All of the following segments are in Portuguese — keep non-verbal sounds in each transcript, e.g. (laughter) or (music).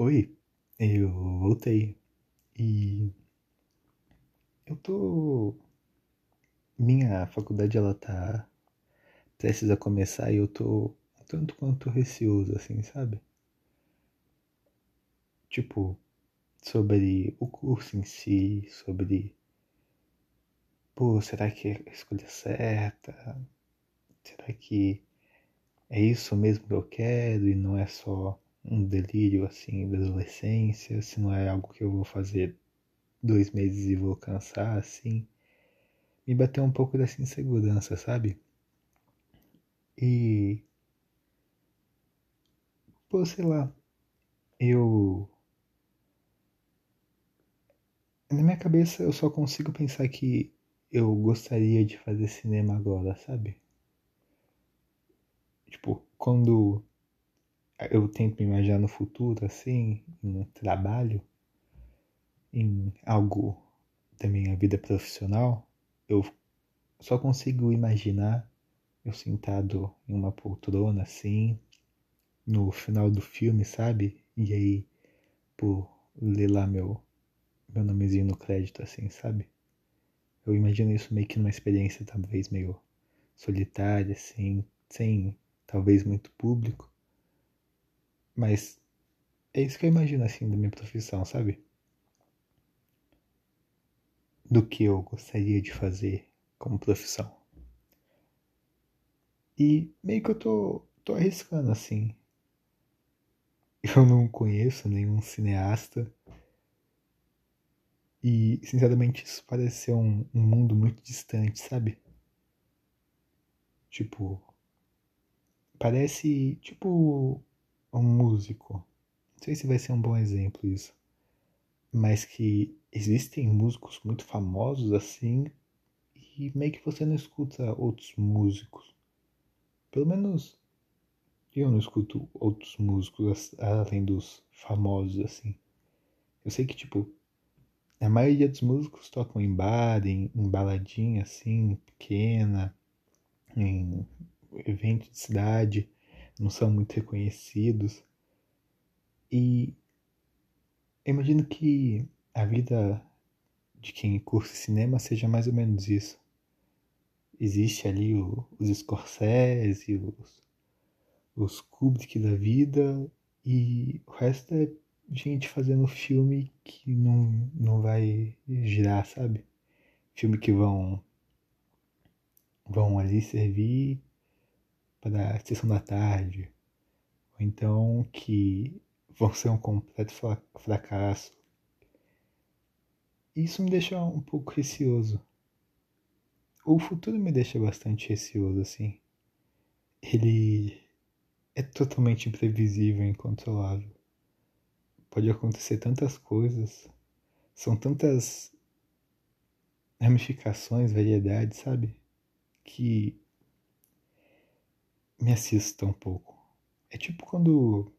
Oi, eu voltei e eu tô. Minha faculdade ela tá prestes a começar e eu tô um tanto quanto receoso, assim, sabe? Tipo, sobre o curso em si, sobre. Pô, será que é a escolha certa? Será que é isso mesmo que eu quero e não é só um delírio assim da adolescência? Se não é algo que eu vou fazer dois meses e vou cansar assim? Me bateu um pouco dessa insegurança, sabe? E. Pô, sei lá. Eu. Na minha cabeça eu só consigo pensar que eu gostaria de fazer cinema agora, sabe? Tipo, quando eu tento me imaginar no futuro, assim, em um trabalho, em algo da minha vida profissional, eu só consigo imaginar eu sentado em uma poltrona, assim, no final do filme, sabe? E aí, por ler lá meu, meu nomezinho no crédito, assim, sabe? Eu imagino isso meio que numa experiência talvez meio solitária, assim, sem talvez muito público. Mas é isso que eu imagino assim da minha profissão, sabe? Do que eu gostaria de fazer como profissão. E meio que eu tô, tô arriscando assim. Eu não conheço nenhum cineasta. E sinceramente isso parece ser um, um mundo muito distante, sabe? Tipo, Parece tipo um músico. Não sei se vai ser um bom exemplo isso. Mas que existem músicos muito famosos assim e meio que você não escuta outros músicos. Pelo menos eu não escuto outros músicos além dos famosos assim. Eu sei que tipo a maioria dos músicos tocam em bar, em, em baladinha assim, pequena, em eventos de cidade, não são muito reconhecidos. E eu imagino que a vida de quem curte cinema seja mais ou menos isso. Existe ali o, os Scorsese, os, os Kubrick da vida, e o resto é gente fazendo filme que não, não vai girar, sabe? Filme que vão vão ali servir para a sessão da tarde, ou então que vão ser um completo fracasso. Isso me deixa um pouco receoso. O futuro me deixa bastante receoso, assim. Ele é totalmente imprevisível e incontrolável. Pode acontecer tantas coisas, são tantas ramificações, variedades, sabe? Que me assista um pouco. É tipo quando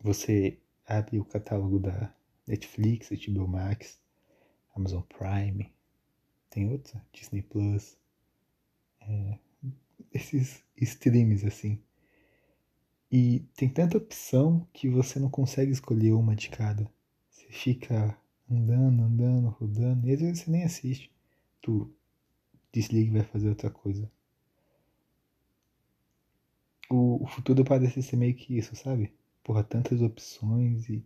você abre o catálogo da Netflix, HBO Max, Amazon Prime, tem outra, Disney Plus, é, esses streams assim. E tem tanta opção que você não consegue escolher uma de cada. Você fica andando, andando, rodando, e às vezes você nem assiste. Tu desliga e vai fazer outra coisa o, o futuro parece ser meio que isso, sabe? Porra, tantas opções e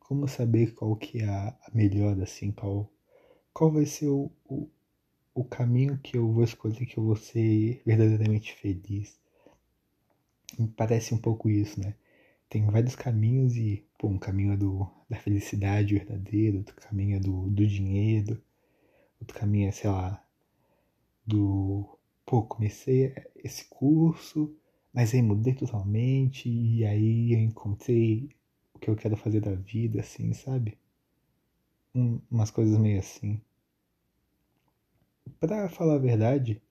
como saber qual que é a, melhor, assim, qual, qual vai ser o, o, o caminho que eu vou escolher que eu vou ser verdadeiramente feliz. Parece um pouco isso, né? Tem vários caminhos e, pô, um caminho é do, da felicidade verdadeira, outro caminho é do, do dinheiro, outro caminho é, sei lá, do, pô, comecei esse curso, mas aí mudei totalmente e aí eu encontrei o que eu quero fazer da vida, assim, sabe? Um, umas coisas meio assim. Pra falar a verdade,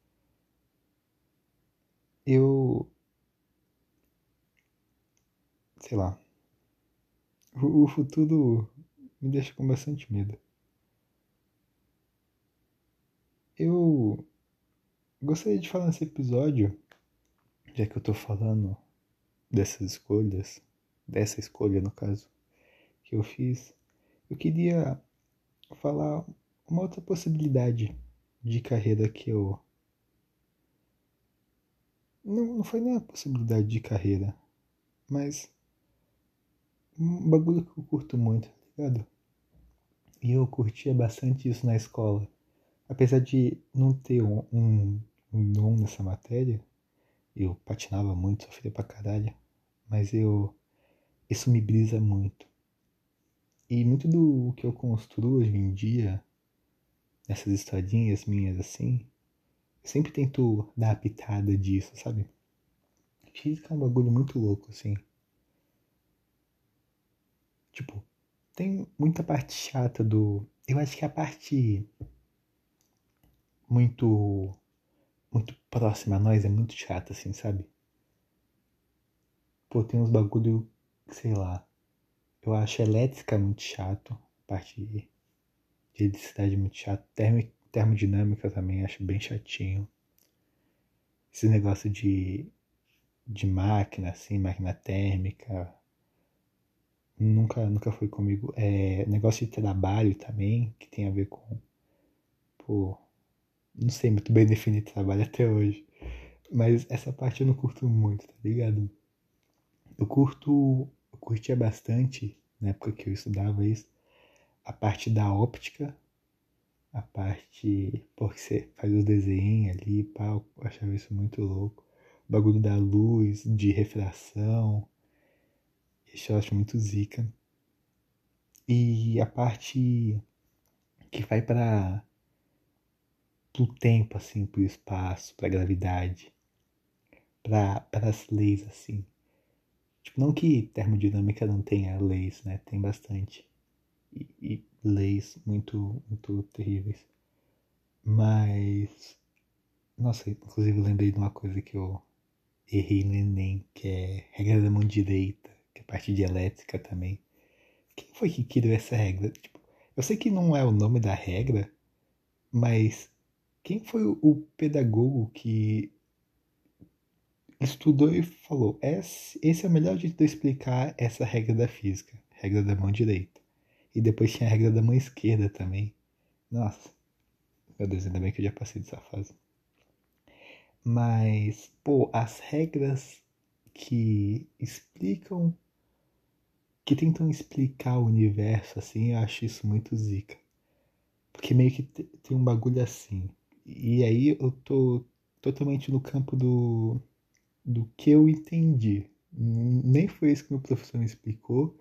eu. Sei lá. O, o futuro me deixa com bastante medo. Eu gostaria de falar nesse episódio já que eu tô falando dessas escolhas, dessa escolha no caso, que eu fiz, eu queria falar uma outra possibilidade de carreira que eu. Não, não foi nem a possibilidade de carreira, mas um bagulho que eu curto muito, tá ligado? E eu curtia bastante isso na escola. Apesar de não ter um, um, um dom nessa matéria, eu patinava muito, sofria pra caralho, mas eu. Isso me brisa muito. E muito do que eu construo hoje em dia, nessas historinhas minhas assim, eu sempre tento dar a pitada disso, sabe? Física é um bagulho muito louco, assim. Tipo, tem muita parte chata do. Eu acho que a parte muito. muito próxima a nós é muito chata, assim, sabe? Pô, tem uns bagulho, sei lá. Eu acho elétrica muito chato. Parte de eletricidade muito chato. Termo, termodinâmica também acho bem chatinho. Esse negócio de, de máquina, assim, máquina térmica nunca, nunca foi comigo. É, negócio de trabalho também, que tem a ver com. Pô, não sei muito bem definir trabalho até hoje. Mas essa parte eu não curto muito, tá ligado? Eu curto. Eu curtia bastante, na época que eu estudava isso, a parte da óptica, a parte. Porque você faz os desenhos ali, pá, eu achava isso muito louco. O bagulho da luz, de refração isso eu acho muito zica. E a parte que vai para o tempo, assim, pro espaço, pra gravidade, para as leis, assim. Tipo, não que termodinâmica não tenha leis, né? Tem bastante. E, e leis muito, muito terríveis. Mas. Nossa, inclusive eu lembrei de uma coisa que eu errei no Enem, que é regra da mão direita que é parte de elétrica também. Quem foi que criou essa regra? Tipo, eu sei que não é o nome da regra, mas quem foi o pedagogo que estudou e falou: esse, esse é o melhor jeito de eu explicar essa regra da física, regra da mão direita. E depois tinha a regra da mão esquerda também. Nossa, meu Deus, ainda bem que eu já passei dessa fase. Mas, pô, as regras que explicam que tentam explicar o universo assim, eu acho isso muito zica. Porque meio que tem um bagulho assim. E aí eu tô totalmente no campo do, do que eu entendi. Nem foi isso que meu professor me explicou,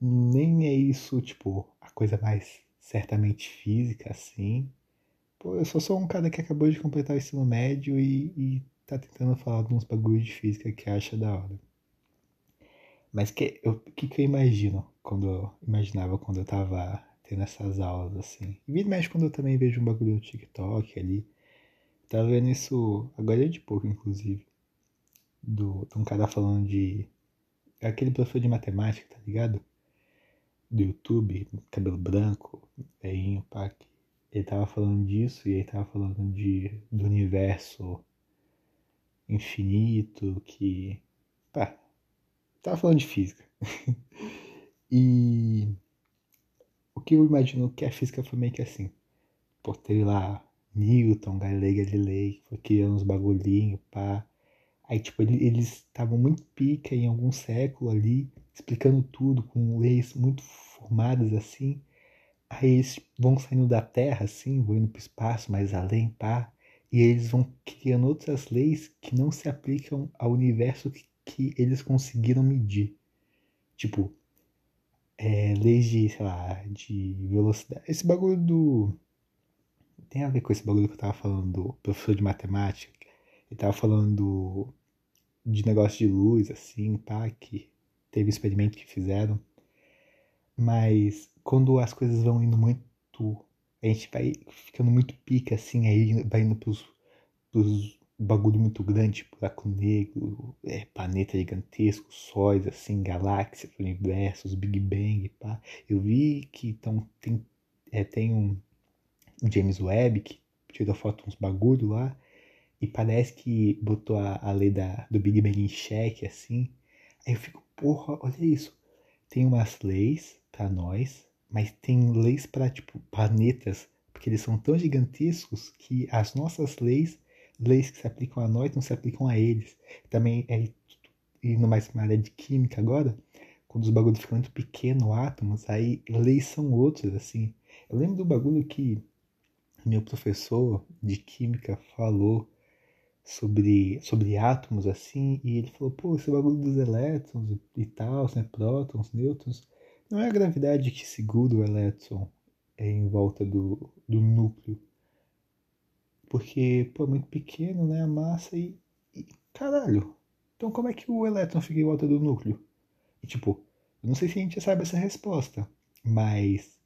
nem é isso, tipo, a coisa mais certamente física, assim. Pô, eu só sou um cara que acabou de completar o ensino médio e, e tá tentando falar de uns bagulhos de física que acha da hora. Mas que o que, que eu imagino quando eu imaginava quando eu tava tendo essas aulas assim? E vira mexe quando eu também vejo um bagulho no TikTok ali. Tava vendo isso agora é de pouco, inclusive. Do, de um cara falando de. Aquele professor de matemática, tá ligado? Do YouTube, cabelo branco, veinho, pá. Ele tava falando disso e aí tava falando de, do universo infinito que. Pá, Tava falando de física. (laughs) e que eu imagino que a física foi meio que assim. Por ter lá Newton, Galilei Galilei, foi criando uns bagulhinhos, pá. Aí, tipo, eles estavam muito pica em algum século ali, explicando tudo com leis muito formadas assim. Aí eles vão saindo da Terra, assim, vão indo pro espaço, mais além, pá. E eles vão criando outras leis que não se aplicam ao universo que que eles conseguiram medir. Tipo, é, leis de, sei lá, de velocidade. Esse bagulho do. Tem a ver com esse bagulho que eu tava falando do professor de matemática. Ele tava falando de negócio de luz, assim, pá, que teve experimento que fizeram. Mas quando as coisas vão indo muito. A gente vai ficando muito pica, assim, aí vai indo pros, pros bagulho muito grande, tipo buraco negro, é, planeta gigantesco, sóis, assim, galáxias, universos, Big Bang, pá. Eu vi que então, tem, é, tem um James Webb que tirou foto uns bagulho lá e parece que botou a, a lei da, do Big Bang em xeque, assim. Aí eu fico, porra, olha isso. tem umas leis para nós, mas tem leis para tipo planetas, porque eles são tão gigantescos que as nossas leis, leis que se aplicam a nós, não se aplicam a eles. Também é indo mais para área de química agora, quando os bagulhos ficam muito pequenos, átomos, aí leis são outras, assim. Eu lembro do bagulho que meu professor de química falou sobre, sobre átomos assim, e ele falou, pô, esse bagulho dos elétrons e tal, né, prótons, nêutrons, não é a gravidade que segura o elétron em volta do, do núcleo. Porque, pô, é muito pequeno, né, a massa e, e, caralho, então como é que o elétron fica em volta do núcleo? E tipo, eu não sei se a gente já sabe essa resposta, mas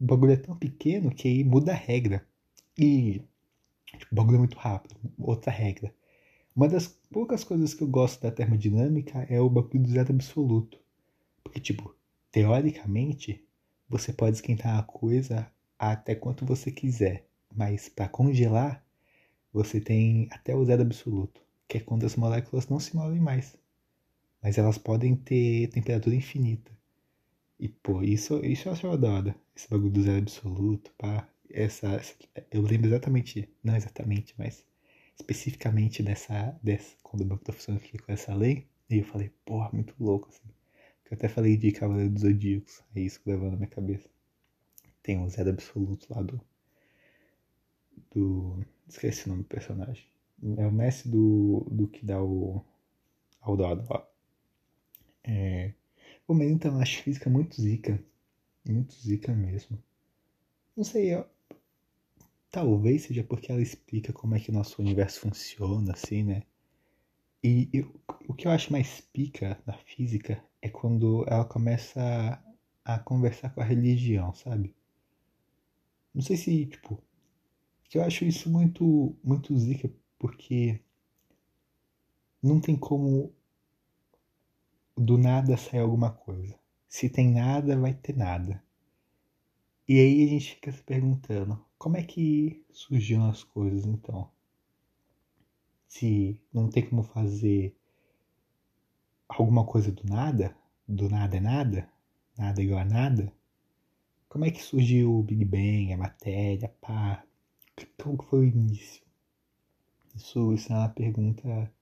o bagulho é tão pequeno que aí muda a regra. E tipo, o bagulho é muito rápido. Outra regra. Uma das poucas coisas que eu gosto da termodinâmica é o bagulho do zero absoluto. Porque, tipo, teoricamente, você pode esquentar a coisa até quanto você quiser. Mas para congelar, você tem até o zero absoluto, que é quando as moléculas não se movem mais. Mas elas podem ter temperatura infinita. E, pô, isso, isso eu acho da hora. Esse bagulho do zero absoluto, pá. Essa, essa, eu lembro exatamente, não exatamente, mas especificamente dessa, dessa quando o Banco da Função com essa lei. E eu falei, porra, muito louco, assim. Eu até falei de Cavaleiro dos Zodíacos. É isso que levou na minha cabeça. Tem um zero absoluto lá do. Do. Esqueci o nome do personagem. É o mestre do, do que dá o. Aurora, ó. É, Pô, mas então, acho física muito zica. Muito zica mesmo. Não sei, eu... talvez seja porque ela explica como é que o nosso universo funciona, assim, né? E eu, o que eu acho mais pica na física é quando ela começa a, a conversar com a religião, sabe? Não sei se, tipo, eu acho isso muito, muito zica, porque não tem como do nada sai alguma coisa. Se tem nada, vai ter nada. E aí a gente fica se perguntando, como é que surgiram as coisas então? Se não tem como fazer alguma coisa do nada, do nada é nada, nada é igual a nada, como é que surgiu o Big Bang, a matéria, pá? Como foi o início? Isso, isso é uma pergunta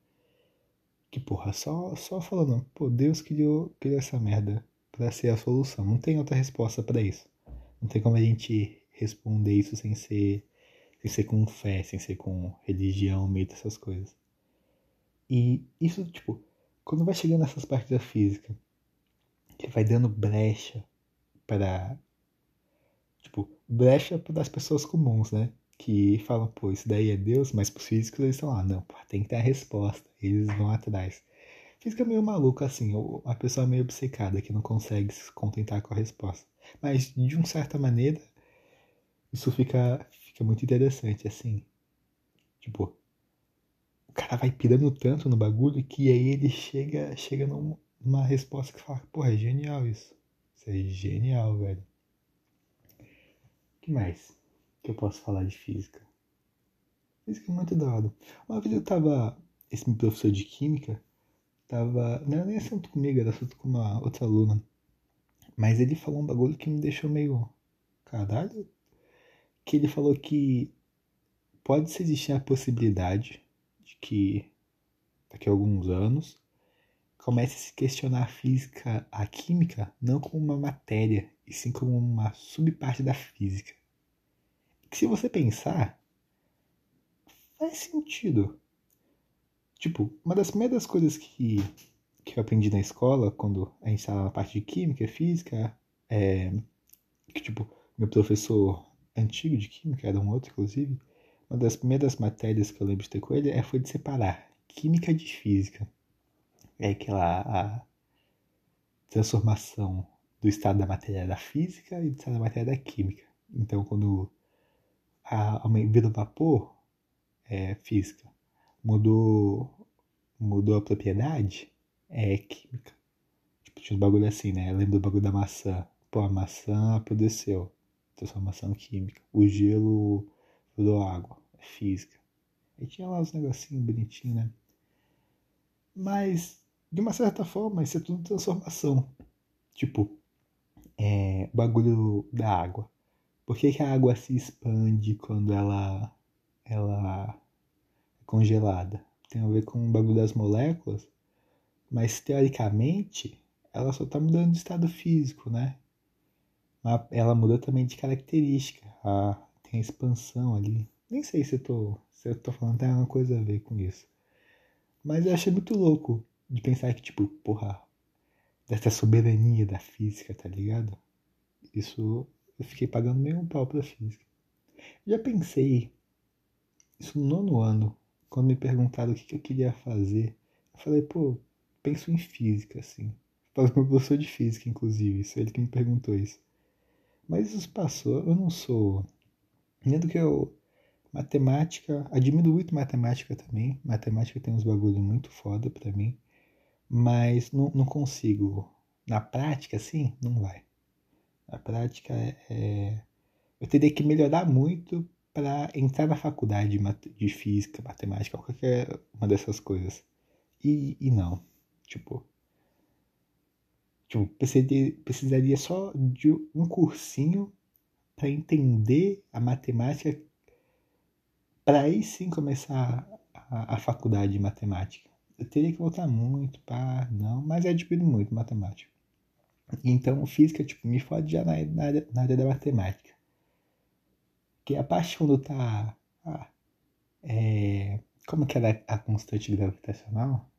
que, porra, só, só falando, pô, Deus criou, criou essa merda pra ser a solução. Não tem outra resposta para isso. Não tem como a gente responder isso sem ser, sem ser com fé, sem ser com religião, meio dessas coisas. E isso, tipo, quando vai chegando nessas partes da física, que vai dando brecha para tipo, brecha para as pessoas comuns, né? Que falam, pô, isso daí é Deus, mas pros físicos eles estão lá, não, pô, tem que ter a resposta, eles vão atrás. Física é meio maluco assim, a pessoa é meio obcecada que não consegue se contentar com a resposta. Mas de uma certa maneira, isso fica, fica muito interessante, assim. Tipo, o cara vai pirando tanto no bagulho que aí ele chega, chega numa resposta que fala, pô, é genial isso. Isso é genial, velho. O que mais? Que eu posso falar de física? Física é muito da hora. Uma vez eu tava. Esse meu professor de química tava. Não era nem assunto comigo, era assunto com uma outra aluna. Mas ele falou um bagulho que me deixou meio. Caralho. Que ele falou que pode existir a possibilidade de que daqui a alguns anos comece a se questionar a física, a química, não como uma matéria, e sim como uma subparte da física que se você pensar, faz sentido. Tipo, uma das primeiras coisas que, que eu aprendi na escola, quando a gente estava na parte de química, física, é que, tipo, meu professor antigo de química, era um outro, inclusive, uma das primeiras matérias que eu lembro de ter com ele é, foi de separar química de física. É aquela a transformação do estado da matéria da física e do estado da matéria da química. Então, quando a, a vida vapor é física. Mudou, mudou a propriedade é química. Tipo, tinha uns bagulho assim, né? Lembra do bagulho da maçã. Pô, a maçã apodreceu. Transformação química. O gelo virou água. É física. E tinha lá uns negocinhos bonitinhos, né? Mas de uma certa forma, isso é tudo transformação. Tipo, é, o bagulho da água. Por que, que a água se expande quando ela, ela é congelada? Tem a ver com o bagulho das moléculas, mas teoricamente ela só está mudando de estado físico, né? Ela muda também de característica. A, tem a expansão ali. Nem sei se eu tô, se eu tô falando tem alguma coisa a ver com isso. Mas eu achei muito louco de pensar que, tipo, porra, dessa soberania da física, tá ligado? Isso eu fiquei pagando meio um pau pra física. Já pensei, isso no nono ano, quando me perguntaram o que, que eu queria fazer, eu falei, pô, penso em física, assim. Para o meu professor de física, inclusive, isso é ele que me perguntou isso. Mas isso passou, eu não sou. Nem do que eu. Matemática, admiro muito matemática também. Matemática tem uns bagulho muito foda pra mim. Mas não, não consigo. Na prática, assim, não vai. Na prática, é, é eu teria que melhorar muito para entrar na faculdade de física, matemática, qualquer uma dessas coisas. E, e não. Tipo, tipo precisaria, precisaria só de um cursinho para entender a matemática, para aí sim começar a, a, faculdade de matemática. Eu teria que voltar muito para não, mas é admiro muito matemática. Então, física, tipo, me fode já na, na, na área da matemática. Que a parte quando tá. Ah, é, como que era a constante gravitacional?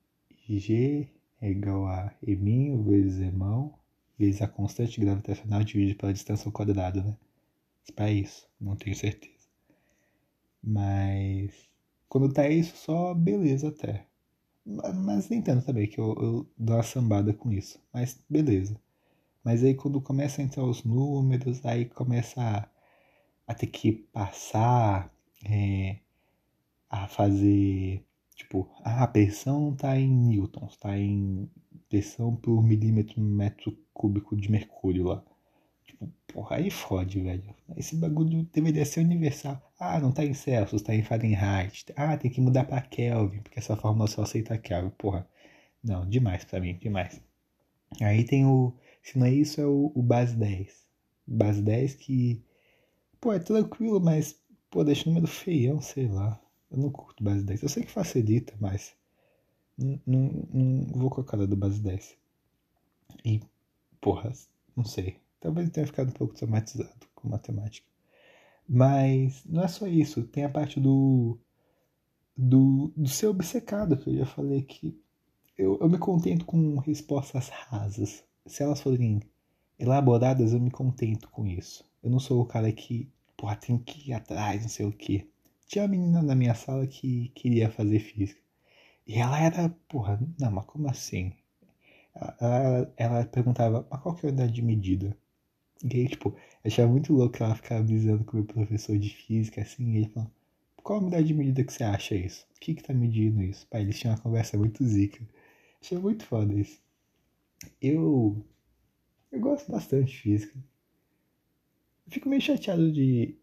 G é igual a eminho vezes emão vezes a constante gravitacional dividido pela distância ao quadrado, né? Para isso, não tenho certeza. Mas quando tá isso, só beleza até. Mas nem tanto também, que eu, eu dou uma sambada com isso. Mas beleza. Mas aí quando começa a entrar os números, aí começa a, a ter que passar é, a fazer, tipo, a pressão está em newtons, está em pressão por milímetro metro cúbico de mercúrio lá. Tipo, porra, aí fode, velho. Esse bagulho deveria ser universal. Ah, não tá em Celsius, tá em Fahrenheit. Ah, tem que mudar pra Kelvin, porque essa fórmula só aceita Kelvin. Porra, não, demais pra mim, demais. Aí tem o se não é isso, é o, o base 10. Base 10 que, pô, é tranquilo, mas, pô, deixa o número feião, sei lá. Eu não curto base 10. Eu sei que facilita, mas não, não, não vou com a cara do base 10. E, porra, não sei. Talvez eu tenha ficado um pouco traumatizado com matemática. Mas não é só isso. Tem a parte do, do, do ser obcecado, que eu já falei que eu, eu me contento com respostas rasas se elas forem elaboradas, eu me contento com isso. Eu não sou o cara que, porra, tem que ir atrás, não sei o que. Tinha uma menina na minha sala que queria fazer física. E ela era, porra, não, mas como assim? Ela, ela, ela perguntava, mas qual que é a unidade de medida? E aí, tipo, eu achava muito louco ela ficava avisando com o meu professor de física, assim, e ele falou, qual a unidade de medida que você acha isso? O que que tá medindo isso? Pai, eles tinham uma conversa muito zica. Achei muito foda isso. Eu, eu gosto bastante de física. Fico meio chateado de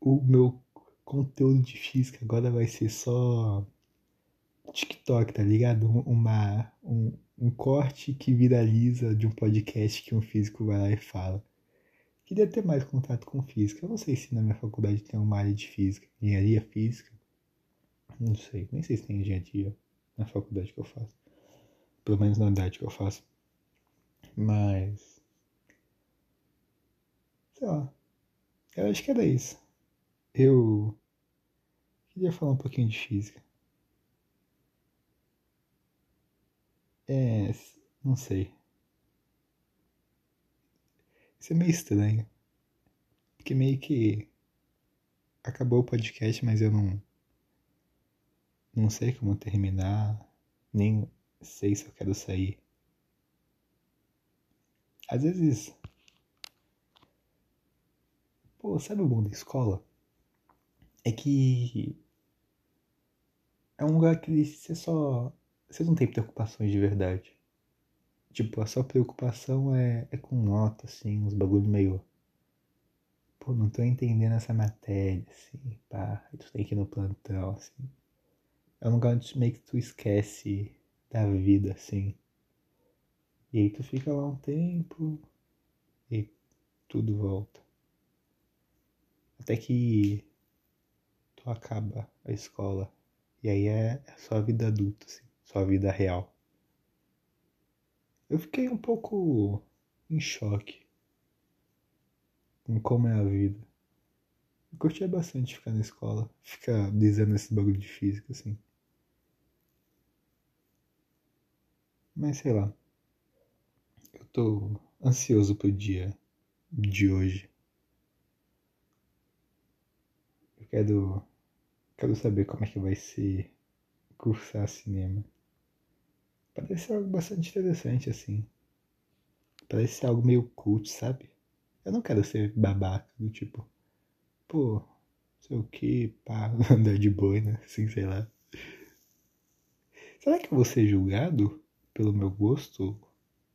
o meu conteúdo de física agora vai ser só TikTok, tá ligado? Uma, um, um corte que viraliza de um podcast que um físico vai lá e fala. Queria ter mais contato com física. Eu não sei se na minha faculdade tem uma área de física, engenharia física. Não sei, nem sei se tem engenharia na faculdade que eu faço. Pelo menos na unidade que eu faço. Mas. Sei lá. Eu acho que era isso. Eu. Queria falar um pouquinho de física. É. Não sei. Isso é meio estranho. Porque meio que. Acabou o podcast, mas eu não. Não sei como terminar. Nem sei se eu quero sair às vezes. Pô, sabe o bom da escola? É que. É um lugar que você só. Você não tem preocupações de verdade. Tipo, a sua preocupação é, é com nota, assim, uns bagulho meio. Pô, não tô entendendo essa matéria, assim, pá. Tu tem que ir no plantão, assim. É um lugar onde meio que tu esquece da vida, assim. E aí tu fica lá um tempo e tudo volta. Até que tu acaba a escola. E aí é, é a vida adulta, assim, só a vida real. Eu fiquei um pouco em choque com como é a vida. Eu curtia bastante ficar na escola, ficar dizendo esse bagulho de física, assim. Mas sei lá. Tô ansioso pro dia de hoje. Eu quero. Quero saber como é que vai ser cursar cinema. Parece algo bastante interessante, assim. Parece algo meio cult, sabe? Eu não quero ser babaca, do tipo, pô, sei o que, pá, (laughs) andar de boi, né? Assim, sei lá. Será que eu vou ser julgado pelo meu gosto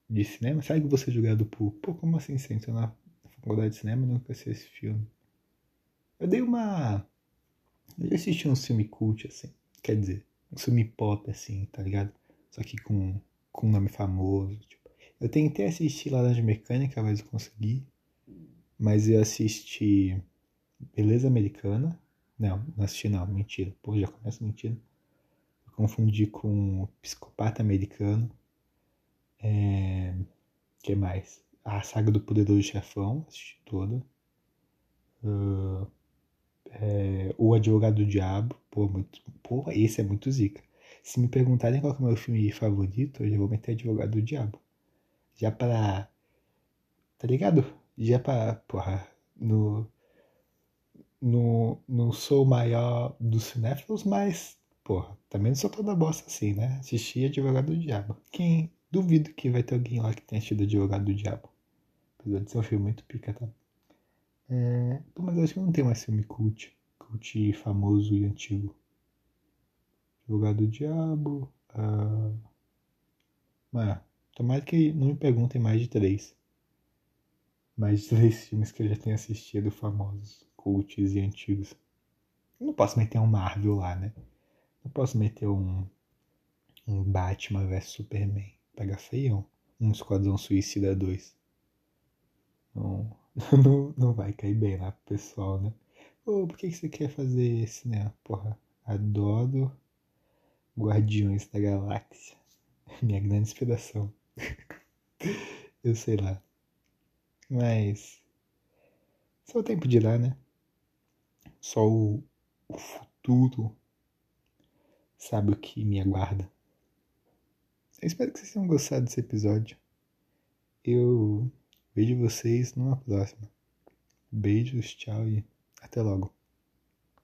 de cinema? Vou ser julgado por, pô, como assim você entrou na faculdade de cinema e nunca assistiu esse filme? Eu dei uma. Eu já assisti um filme cult, assim. Quer dizer, um filme pop, assim, tá ligado? Só que com, com um nome famoso. Tipo. Eu tentei assistir Laranja Mecânica, mas eu consegui mas eu assisti Beleza Americana. Não, não assisti não, mentira. Pô, já começa mentira. Eu confundi com Psicopata Americano. É... que mais? A saga do Poderoso Chefão, assisti toda. Uh... É... o Advogado do Diabo. Pô, muito... Pô, esse é muito zica. Se me perguntarem qual é o meu filme favorito, eu já vou meter Advogado do Diabo. Já pra. Tá ligado? já pra, porra, no, no, não sou o maior dos cinéfilos, mas, porra, também não sou toda bosta assim, né? Assisti Advogado do Diabo. Quem, duvido que vai ter alguém lá que tenha assistido Advogado do Diabo. Apesar de ser um filme muito pica, tá? É, pô, mas acho que não tem mais filme cult, cult famoso e antigo. Advogado do Diabo, uh... Mas, tomara que não me perguntem mais de três mais de três filmes que eu já tenho assistido, famosos, cults e antigos. Eu não posso meter um Marvel lá, né? Não posso meter um, um Batman vs Superman. Pega feião. Um Esquadrão Suicida 2. Não, (laughs) não, não vai cair bem lá pro pessoal, né? Ô, por que, que você quer fazer esse, né? Porra, adoro Guardiões da Galáxia. (laughs) Minha grande inspiração. (laughs) eu sei lá. Mas. Só o tempo dirá, né? Só o, o futuro sabe o que me aguarda. Eu espero que vocês tenham gostado desse episódio. Eu vejo vocês numa próxima. Beijos, tchau e até logo.